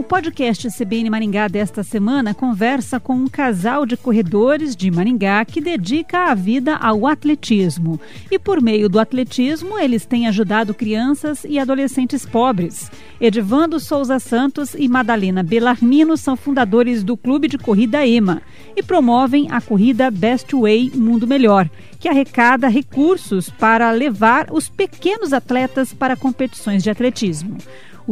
O podcast CBN Maringá desta semana conversa com um casal de corredores de Maringá que dedica a vida ao atletismo. E por meio do atletismo, eles têm ajudado crianças e adolescentes pobres. Edivando Souza Santos e Madalena Belarmino são fundadores do Clube de Corrida EMA e promovem a corrida Best Way Mundo Melhor, que arrecada recursos para levar os pequenos atletas para competições de atletismo.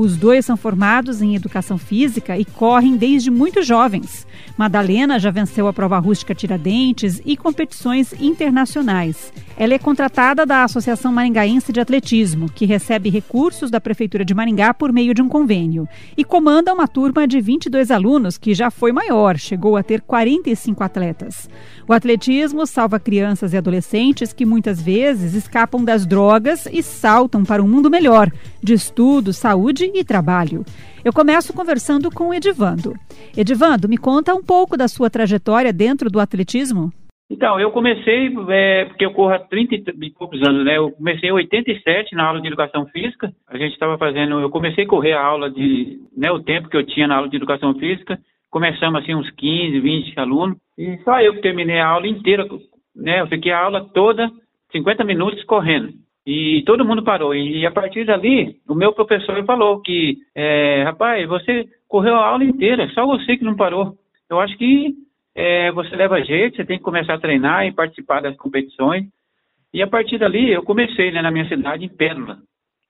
Os dois são formados em educação física e correm desde muito jovens. Madalena já venceu a prova rústica Tiradentes e competições internacionais. Ela é contratada da Associação Maringaense de Atletismo, que recebe recursos da Prefeitura de Maringá por meio de um convênio, e comanda uma turma de 22 alunos que já foi maior, chegou a ter 45 atletas. O atletismo salva crianças e adolescentes que muitas vezes escapam das drogas e saltam para um mundo melhor, de estudo, saúde e trabalho. Eu começo conversando com o Edivando. Edivando, me conta um pouco da sua trajetória dentro do atletismo. Então, eu comecei, é, porque eu corro há 30 e poucos anos, né? Eu comecei em 87 na aula de educação física. A gente estava fazendo, eu comecei a correr a aula de, né, o tempo que eu tinha na aula de educação física. Começamos assim uns 15, 20 alunos. E só eu que terminei a aula inteira, né? Eu fiquei a aula toda, 50 minutos correndo. E todo mundo parou. E a partir dali, o meu professor falou que, é, rapaz, você correu a aula inteira, só você que não parou. Eu acho que é, você leva jeito, você tem que começar a treinar e participar das competições. E a partir dali, eu comecei né, na minha cidade, em Pérola,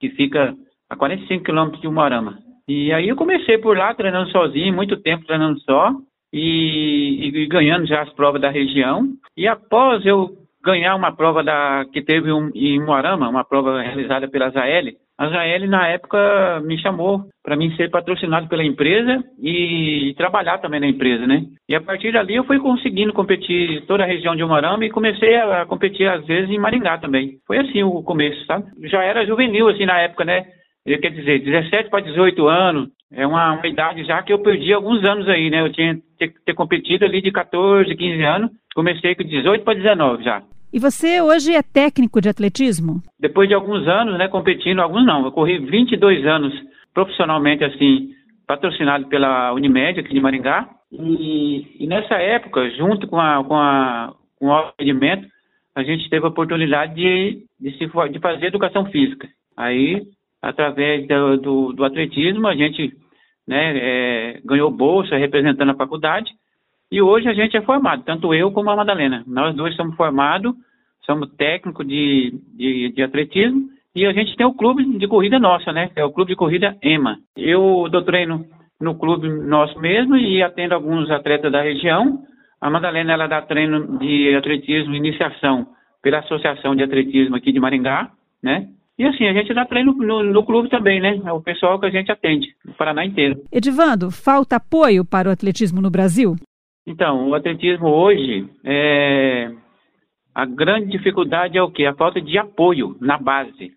que fica a 45 quilômetros de Umarama. E aí eu comecei por lá, treinando sozinho, muito tempo treinando só e, e, ganhando já as provas da região. E após eu ganhar uma prova da que teve um, em Moarama, uma prova realizada pela Zael, a Zael na época me chamou para mim ser patrocinado pela empresa e, e, trabalhar também na empresa, né? E a partir dali eu fui conseguindo competir toda a região de Umarama e comecei a, a competir às vezes em Maringá também. Foi assim o começo, sabe? Já era juvenil assim na época, né? Quer dizer, 17 para 18 anos, é uma, uma, idade já que eu perdi alguns anos aí, né? Eu tinha que ter, ter, competido ali de 14, 15 anos, comecei com 18 para 19 já. E você hoje é técnico de atletismo? Depois de alguns anos, né, competindo, alguns não, eu corri 22 anos profissionalmente, assim, patrocinado pela Unimed aqui de Maringá, e, e nessa época, junto com, a, com, a, com o atendimento, a gente teve a oportunidade de, de, se, de fazer educação física. Aí através do, do, do atletismo, a gente né, é, ganhou bolsa representando a faculdade e hoje a gente é formado, tanto eu como a Madalena. Nós dois somos formados, somos técnicos de, de, de atletismo e a gente tem o clube de corrida nossa, né? É o clube de corrida EMA. Eu dou treino no clube nosso mesmo e atendo alguns atletas da região. A Madalena ela dá treino de atletismo iniciação pela Associação de Atletismo aqui de Maringá, né? E assim, a gente dá treino no, no, clube também, né? É o pessoal que a gente atende, no Paraná inteiro. Edivando, falta apoio para o atletismo no Brasil? Então, o atletismo hoje, é... a grande dificuldade é o quê? A falta de apoio na base.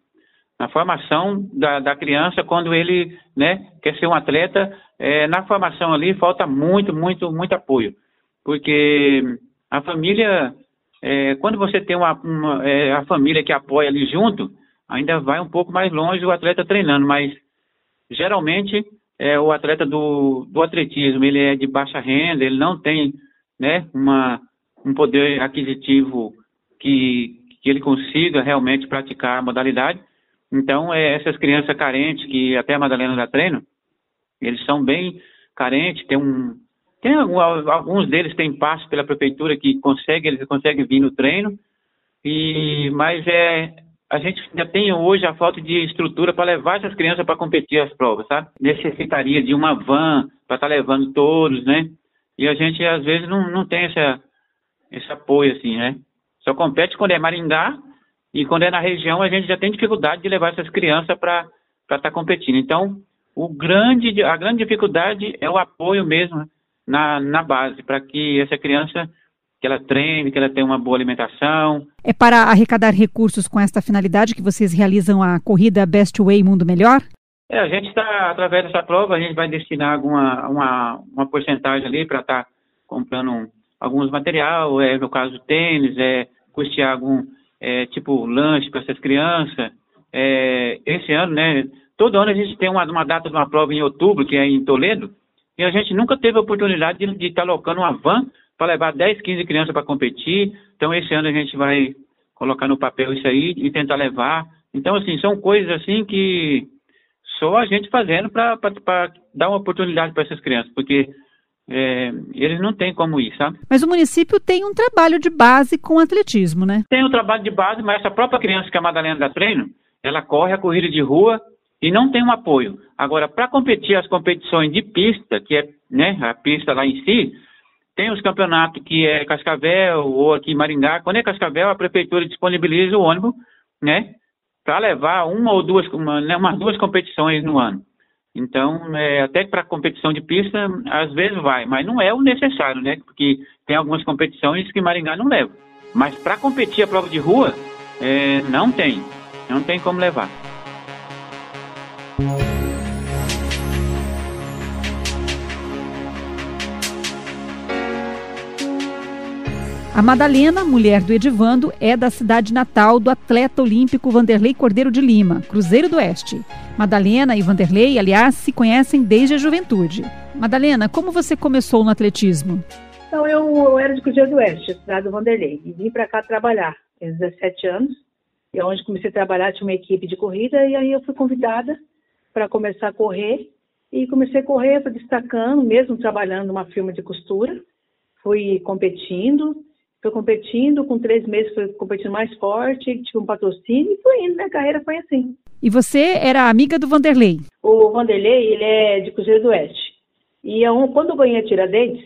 Na formação da, da criança, quando ele né, quer ser um atleta, é, na formação ali falta muito, muito, muito apoio. Porque a família, é, quando você tem uma, uma é, a família que apoia ali junto, ainda vai um pouco mais longe o atleta treinando, mas geralmente é, o atleta do, do atletismo ele é de baixa renda, ele não tem né, uma, um poder aquisitivo que, que ele consiga realmente praticar a modalidade. Então, é, essas crianças carentes, que até a Madalena dá treino, eles são bem carentes, tem um. Tem alguns deles têm passe pela prefeitura que consegue, eles conseguem vir no treino, e mas é a gente já tem hoje a falta de estrutura para levar essas crianças para competir as provas, sabe? Necessitaria de uma van para estar tá levando todos, né? E a gente às vezes não, não tem essa, esse apoio assim, né? Só compete quando é Maringá e quando é na região a gente já tem dificuldade de levar essas crianças para estar tá competindo. Então, o grande, a grande dificuldade é o apoio mesmo na, na base, para que essa criança que ela treine, que ela tenha uma boa alimentação. É para arrecadar recursos com esta finalidade que vocês realizam a corrida Best Way Mundo Melhor? É, a gente está, através dessa prova, a gente vai destinar alguma uma, uma porcentagem ali para estar tá comprando alguns material, é, no caso tênis, é, custear algum é, tipo lanche para essas crianças. É, esse ano, né? Todo ano a gente tem uma, uma, data de uma prova em outubro, que é em Toledo, e a gente nunca teve a oportunidade de estar tá alocando uma van para levar 10, 15 crianças para competir. Então esse ano a gente vai colocar no papel isso aí e tentar levar. Então, assim, são coisas assim que só a gente fazendo para dar uma oportunidade para essas crianças, porque é, eles não têm como ir, sabe? Mas o município tem um trabalho de base com atletismo, né? Tem um trabalho de base, mas essa própria criança que é a Madalena dá treino, ela corre a corrida de rua e não tem um apoio. Agora, para competir as competições de pista, que é né, a pista lá em si, tem os campeonatos que é Cascavel ou aqui Maringá. Quando é Cascavel, a prefeitura disponibiliza o ônibus, né, para levar uma ou duas, uma, né, umas duas competições no ano. Então, é, até para competição de pista, às vezes vai, mas não é o necessário, né? Porque tem algumas competições que Maringá não leva. Mas para competir a prova de rua, é, não tem. Não tem como levar. A Madalena, mulher do Edivando, é da cidade natal do atleta olímpico Vanderlei Cordeiro de Lima, Cruzeiro do Oeste. Madalena e Vanderlei, aliás, se conhecem desde a juventude. Madalena, como você começou no atletismo? Então, eu, era de Cruzeiro do Oeste, cidade do Vanderlei, e vim para cá trabalhar. Tenho 17 anos, e é onde comecei a trabalhar tinha uma equipe de corrida, e aí eu fui convidada para começar a correr, e comecei a correr, fui destacando, mesmo trabalhando numa firma de costura, fui competindo, Fui competindo, com três meses fui competindo mais forte, tive um patrocínio e foi indo, minha carreira foi assim. E você era amiga do Vanderlei? O Vanderlei, ele é de Cruzeiro do Oeste. E eu, quando eu ganhei a Tiradentes,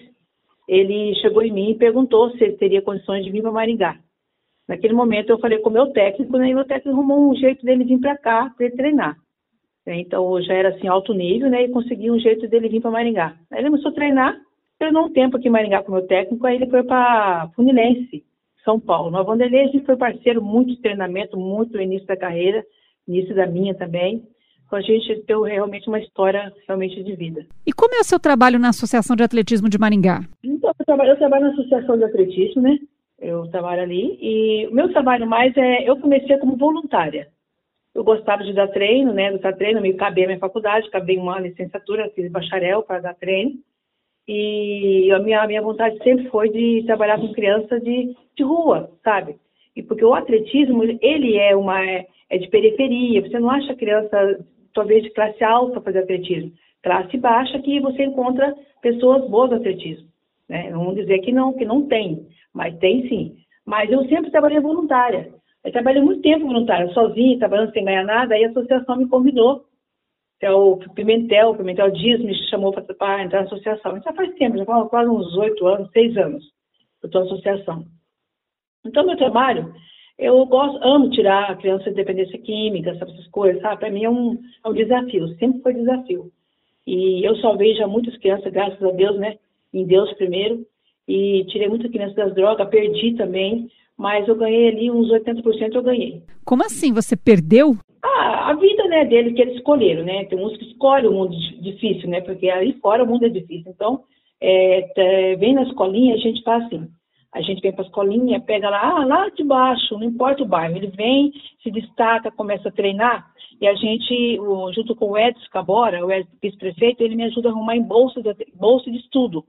ele chegou em mim e perguntou se ele teria condições de vir para Maringá. Naquele momento eu falei com o meu técnico, né, e meu técnico arrumou um jeito dele vir para cá para treinar. Então já era assim alto nível, né, e consegui um jeito dele vir para Maringá. Aí ele começou a treinar, treinou um tempo aqui em Maringá com o meu técnico, aí ele foi para Funilense, São Paulo. No Vanderlei a gente foi parceiro, muito treinamento, muito início da carreira, início da minha também. Então a gente deu realmente uma história realmente de vida. E como é o seu trabalho na Associação de Atletismo de Maringá? Então, eu trabalho, eu trabalho na Associação de Atletismo, né? Eu trabalho ali. E o meu trabalho mais é, eu comecei como voluntária. Eu gostava de dar treino, né? Dar treino, me cabia a minha faculdade, acabei uma licenciatura, fiz bacharel para dar treino. E a minha, a minha vontade sempre foi de trabalhar com crianças de, de rua, sabe? E porque o atletismo, ele é uma é, é de periferia, você não acha criança, talvez de classe alta fazer atletismo. Classe baixa que você encontra pessoas boas no atletismo. Né? Não dizer que não, que não tem, mas tem sim. Mas eu sempre trabalhei voluntária. Eu trabalhei muito tempo voluntária, sozinha, trabalhando sem ganhar nada, aí a associação me convidou é o Pimentel, o Pimentel Dias me chamou para entrar na associação. Já faz tempo, já faz quase uns oito anos, seis anos eu estou na associação. Então, meu trabalho, eu gosto, amo tirar a criança de dependência química, sabe, essas coisas, sabe? Para mim é um, é um desafio, sempre foi desafio. E eu só vejo muitas crianças, graças a Deus, né? Em Deus primeiro. E tirei muita criança das drogas, perdi também, mas eu ganhei ali uns 80% eu ganhei. Como assim? Você perdeu? Né, deles que eles escolheram, né? Tem uns que escolhem o mundo difícil, né? Porque aí fora o mundo é difícil. Então, é, vem na escolinha, a gente faz assim. A gente vem para a escolinha, pega lá, ah, lá de baixo, não importa o bairro. Ele vem, se destaca, começa a treinar. E a gente, junto com o Edson Cabora, o Edson vice-prefeito, ele me ajuda a arrumar em bolsa de, bolsa de estudo.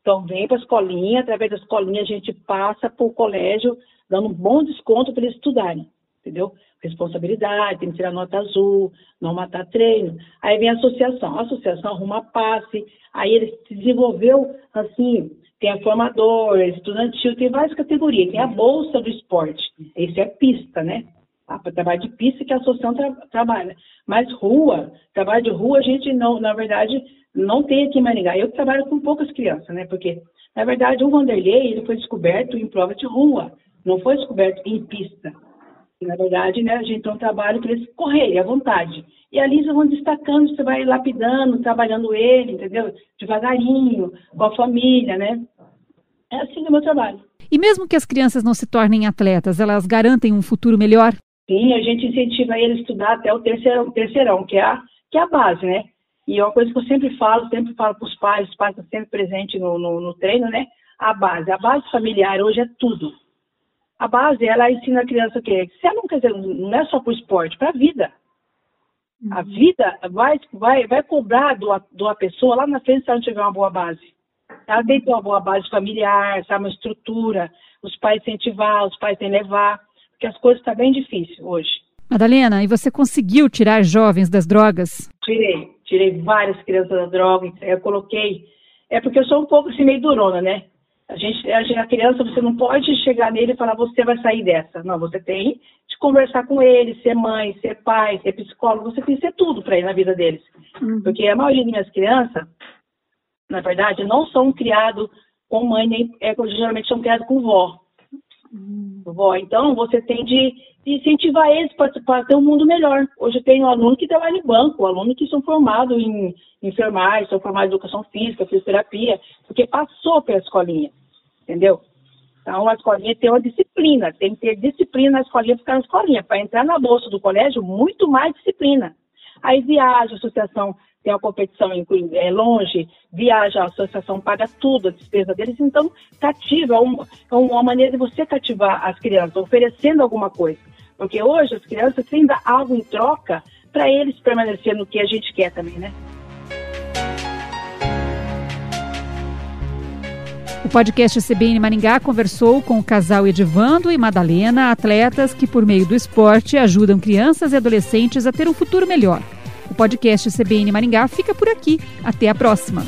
Então, vem para a escolinha, através da escolinha a gente passa para o colégio, dando um bom desconto para eles estudarem, entendeu? responsabilidade, tem que tirar nota azul, não matar treino. Aí vem a associação, a associação arruma passe, aí ele se desenvolveu assim, tem a formador, estudantil, tem várias categorias, tem a bolsa do esporte, esse é pista, né? Ah, para trabalho de pista que a associação tra trabalha. Mas rua, trabalho de rua a gente não, na verdade, não tem aqui em Maringá. Eu trabalho com poucas crianças, né? Porque, na verdade, o Vanderlei ele foi descoberto em prova de rua, não foi descoberto em pista. Na verdade, né, a gente tem um trabalho para eles correrem à vontade. E ali eles vão destacando, você vai lapidando, trabalhando ele, entendeu? Devagarinho, com a família, né? É assim o meu trabalho. E mesmo que as crianças não se tornem atletas, elas garantem um futuro melhor? Sim, a gente incentiva eles a estudar até o terceirão, terceirão que, é a, que é a base, né? E é uma coisa que eu sempre falo, sempre falo para os pais, os pais estão sempre presentes no, no, no treino, né? a base. A base familiar hoje é tudo. A base, ela ensina a criança o quê? Se ela não quer dizer, não é só para o esporte, para a vida. A uhum. vida vai, vai, vai cobrar uma, de uma pessoa lá na frente se ela não tiver uma boa base. Ela tem que ter uma boa base familiar, sabe, uma estrutura, os pais incentivar, os pais têm levar, porque as coisas estão tá bem difíceis hoje. Madalena, e você conseguiu tirar jovens das drogas? Tirei, tirei várias crianças da droga, eu coloquei. É porque eu sou um pouco assim meio durona, né? A gente, a criança, você não pode chegar nele e falar, você vai sair dessa. Não, você tem de conversar com ele, ser mãe, ser pai, ser psicólogo, você tem que ser tudo para ele na vida deles. Uhum. Porque a maioria das minhas crianças, na verdade, não são criados com mãe, nem é, geralmente são criados com vó. Uhum. Vó. Então, você tem de, incentivar eles para ter um mundo melhor. Hoje tem um aluno que trabalha em banco, alunos que são formados em enfermagem, são formados em educação física, fisioterapia, porque passou pela escolinha, entendeu? Então, a escolinha tem uma disciplina, tem que ter disciplina na escolinha ficar na escolinha. Para entrar na bolsa do colégio, muito mais disciplina. Aí viaja, associação tem uma competição é, longe, viaja, a associação paga tudo, a despesa deles, então cativa, é uma, é uma maneira de você cativar as crianças, oferecendo alguma coisa. Porque hoje as crianças têm algo em troca para eles permanecerem no que a gente quer também, né? O podcast CBN Maringá conversou com o casal Edivando e Madalena, atletas que, por meio do esporte, ajudam crianças e adolescentes a ter um futuro melhor. O podcast CBN Maringá fica por aqui. Até a próxima.